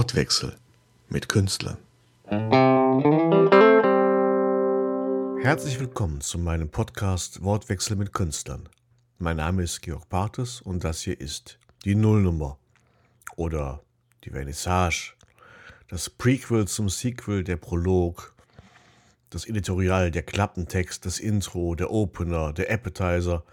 Wortwechsel mit Künstlern. Herzlich willkommen zu meinem Podcast Wortwechsel mit Künstlern. Mein Name ist Georg Bartes und das hier ist die Nullnummer oder die Vernissage, das Prequel zum Sequel, der Prolog, das Editorial, der Klappentext, das Intro, der Opener, der Appetizer.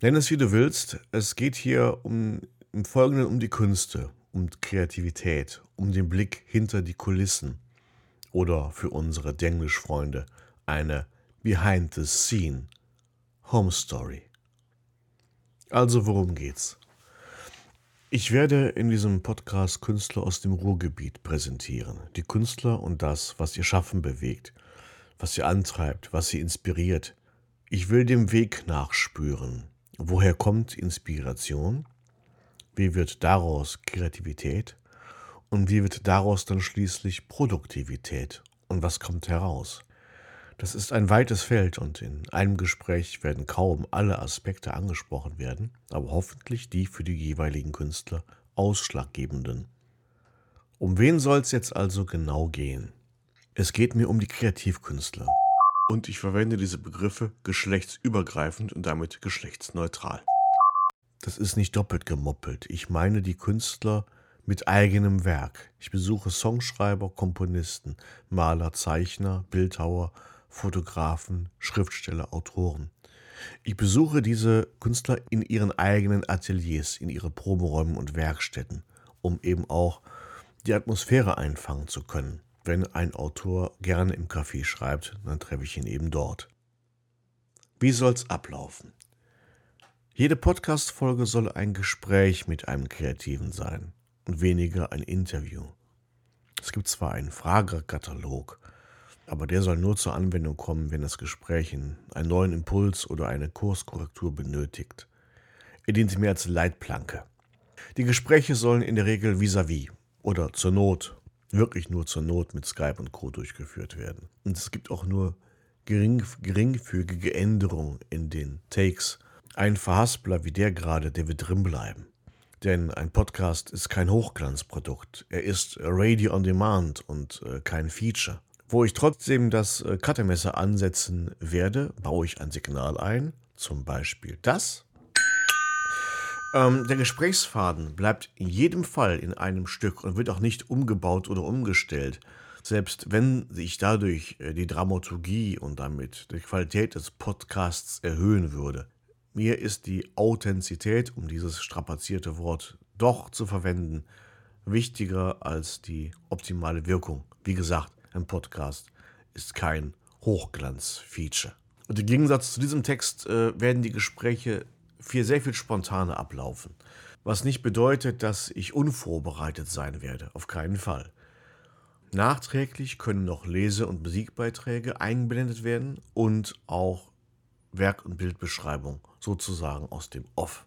Nenn es wie du willst. Es geht hier um, im Folgenden um die Künste, um Kreativität, um den Blick hinter die Kulissen oder für unsere Denglisch-Freunde eine Behind the Scene Home Story. Also worum geht's? Ich werde in diesem Podcast Künstler aus dem Ruhrgebiet präsentieren. Die Künstler und das, was ihr Schaffen bewegt, was sie antreibt, was sie inspiriert. Ich will dem Weg nachspüren. Woher kommt Inspiration? Wie wird daraus Kreativität? Und wie wird daraus dann schließlich Produktivität? Und was kommt heraus? Das ist ein weites Feld und in einem Gespräch werden kaum alle Aspekte angesprochen werden, aber hoffentlich die für die jeweiligen Künstler ausschlaggebenden. Um wen soll es jetzt also genau gehen? Es geht mir um die Kreativkünstler. Und ich verwende diese Begriffe geschlechtsübergreifend und damit geschlechtsneutral. Das ist nicht doppelt gemoppelt. Ich meine die Künstler mit eigenem Werk. Ich besuche Songschreiber, Komponisten, Maler, Zeichner, Bildhauer, Fotografen, Schriftsteller, Autoren. Ich besuche diese Künstler in ihren eigenen Ateliers, in ihre Proberäumen und Werkstätten, um eben auch die Atmosphäre einfangen zu können. Wenn ein Autor gerne im Café schreibt, dann treffe ich ihn eben dort. Wie soll's ablaufen? Jede Podcast-Folge soll ein Gespräch mit einem Kreativen sein und weniger ein Interview. Es gibt zwar einen Fragekatalog, aber der soll nur zur Anwendung kommen, wenn das Gespräch einen neuen Impuls oder eine Kurskorrektur benötigt. Er dient mir als Leitplanke. Die Gespräche sollen in der Regel vis-à-vis -vis oder zur Not, wirklich nur zur Not mit Skype und Co. durchgeführt werden. Und es gibt auch nur gering, geringfügige Änderungen in den Takes ein Verhaspler wie der gerade, der wird drinbleiben. Denn ein Podcast ist kein Hochglanzprodukt. Er ist Radio on Demand und äh, kein Feature. Wo ich trotzdem das äh, Cuttermesser ansetzen werde, baue ich ein Signal ein, zum Beispiel das. Ähm, der Gesprächsfaden bleibt in jedem Fall in einem Stück und wird auch nicht umgebaut oder umgestellt. Selbst wenn sich dadurch äh, die Dramaturgie und damit die Qualität des Podcasts erhöhen würde. Mir ist die Authentizität, um dieses strapazierte Wort doch zu verwenden, wichtiger als die optimale Wirkung. Wie gesagt, ein Podcast ist kein Hochglanz-Feature. Und im Gegensatz zu diesem Text äh, werden die Gespräche viel, sehr viel spontaner ablaufen. Was nicht bedeutet, dass ich unvorbereitet sein werde. Auf keinen Fall. Nachträglich können noch Lese- und Musikbeiträge eingeblendet werden und auch Werk- und Bildbeschreibung sozusagen aus dem Off.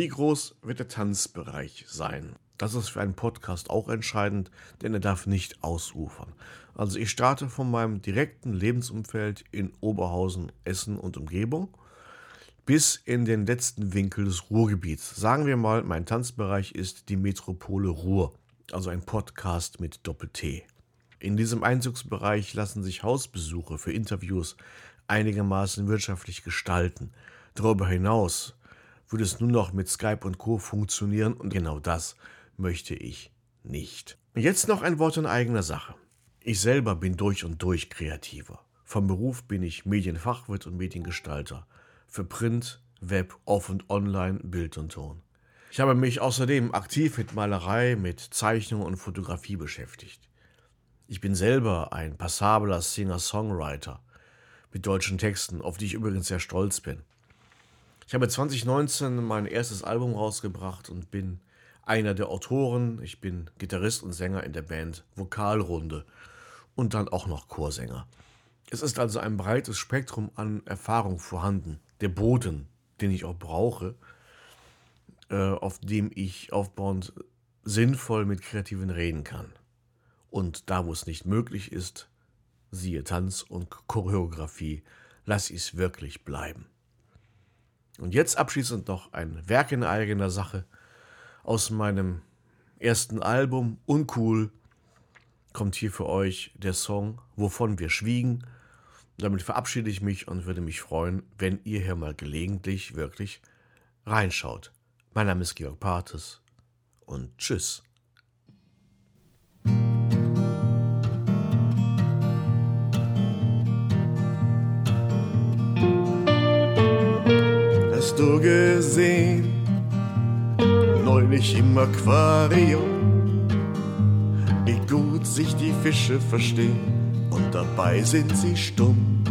Wie groß wird der Tanzbereich sein? Das ist für einen Podcast auch entscheidend, denn er darf nicht ausufern. Also ich starte von meinem direkten Lebensumfeld in Oberhausen, Essen und Umgebung bis in den letzten Winkel des Ruhrgebiets. Sagen wir mal, mein Tanzbereich ist die Metropole Ruhr, also ein Podcast mit Doppel-T. In diesem Einzugsbereich lassen sich Hausbesuche für Interviews einigermaßen wirtschaftlich gestalten. Darüber hinaus würde es nur noch mit Skype und Co. funktionieren und genau das möchte ich nicht. Jetzt noch ein Wort in eigener Sache. Ich selber bin durch und durch kreativer. Vom Beruf bin ich Medienfachwirt und Mediengestalter. Für Print, Web, Off- und Online, Bild und Ton. Ich habe mich außerdem aktiv mit Malerei, mit Zeichnung und Fotografie beschäftigt. Ich bin selber ein passabler Singer-Songwriter mit deutschen Texten, auf die ich übrigens sehr stolz bin. Ich habe 2019 mein erstes Album rausgebracht und bin einer der Autoren. Ich bin Gitarrist und Sänger in der Band Vokalrunde und dann auch noch Chorsänger. Es ist also ein breites Spektrum an Erfahrung vorhanden. Der Boden, den ich auch brauche, äh, auf dem ich aufbauend sinnvoll mit Kreativen reden kann. Und da, wo es nicht möglich ist, siehe Tanz und Choreografie, lass es wirklich bleiben. Und jetzt abschließend noch ein Werk in eigener Sache aus meinem ersten Album Uncool kommt hier für euch der Song Wovon wir schwiegen. Damit verabschiede ich mich und würde mich freuen, wenn ihr hier mal gelegentlich wirklich reinschaut. Mein Name ist Georg Partes und tschüss. Neulich im Aquarium, wie gut sich die Fische verstehen und dabei sind sie stumm.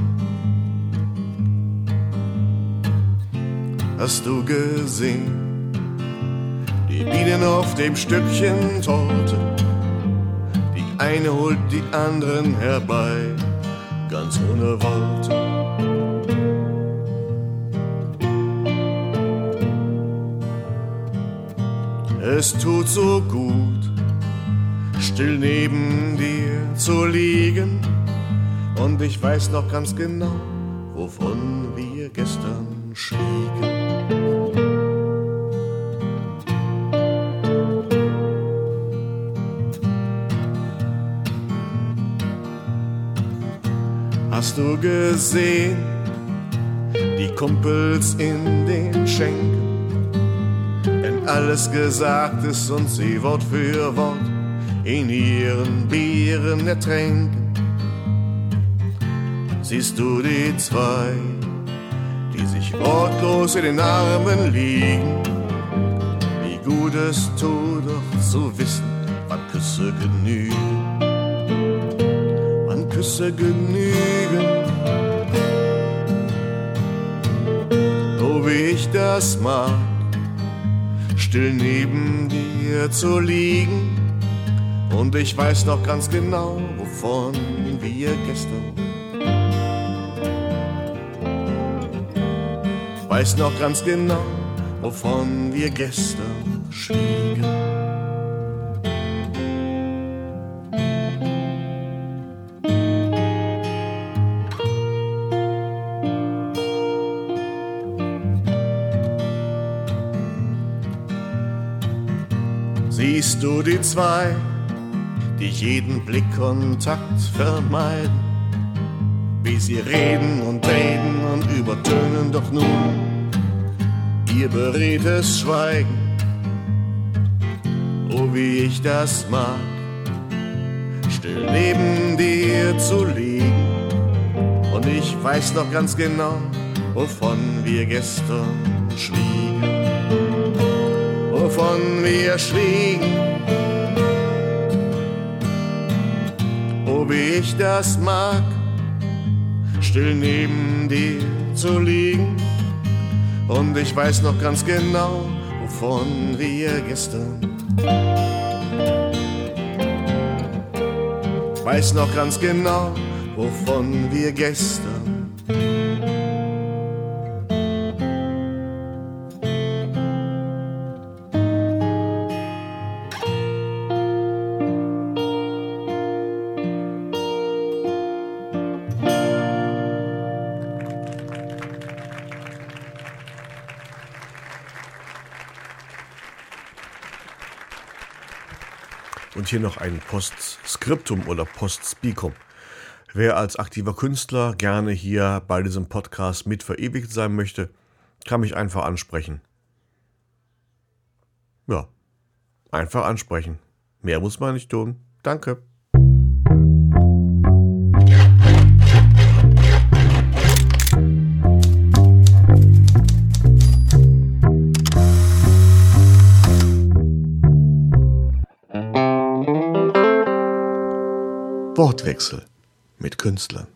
Hast du gesehen, die Bienen auf dem Stückchen Torte, die eine holt die anderen herbei, ganz ohne Worte. Es tut so gut, still neben dir zu liegen. Und ich weiß noch ganz genau, wovon wir gestern schwiegen. Hast du gesehen, die Kumpels in den Schenken? Alles gesagt ist und sie Wort für Wort in ihren Bieren ertränken. Siehst du die zwei, die sich wortlos in den Armen liegen? Wie gut es tut, doch zu wissen, wann Küsse genügen. Wann Küsse genügen. Oh, wie ich das mag still neben dir zu liegen. Und ich weiß noch ganz genau, wovon wir gestern. Weiß noch ganz genau, wovon wir gestern schwiegen. Du die zwei, die jeden Blickkontakt vermeiden? Wie sie reden und reden und übertönen doch nun ihr beredtes Schweigen. Oh, wie ich das mag, still neben dir zu liegen. Und ich weiß noch ganz genau, wovon wir gestern schwiegen wovon wir schwiegen. Oh, wie ich das mag, still neben dir zu liegen. Und ich weiß noch ganz genau, wovon wir gestern. Weiß noch ganz genau, wovon wir gestern Und hier noch ein Postskriptum oder Postspikum. Wer als aktiver Künstler gerne hier bei diesem Podcast mit verewigt sein möchte, kann mich einfach ansprechen. Ja, einfach ansprechen. Mehr muss man nicht tun. Danke. Wortwechsel mit Künstlern.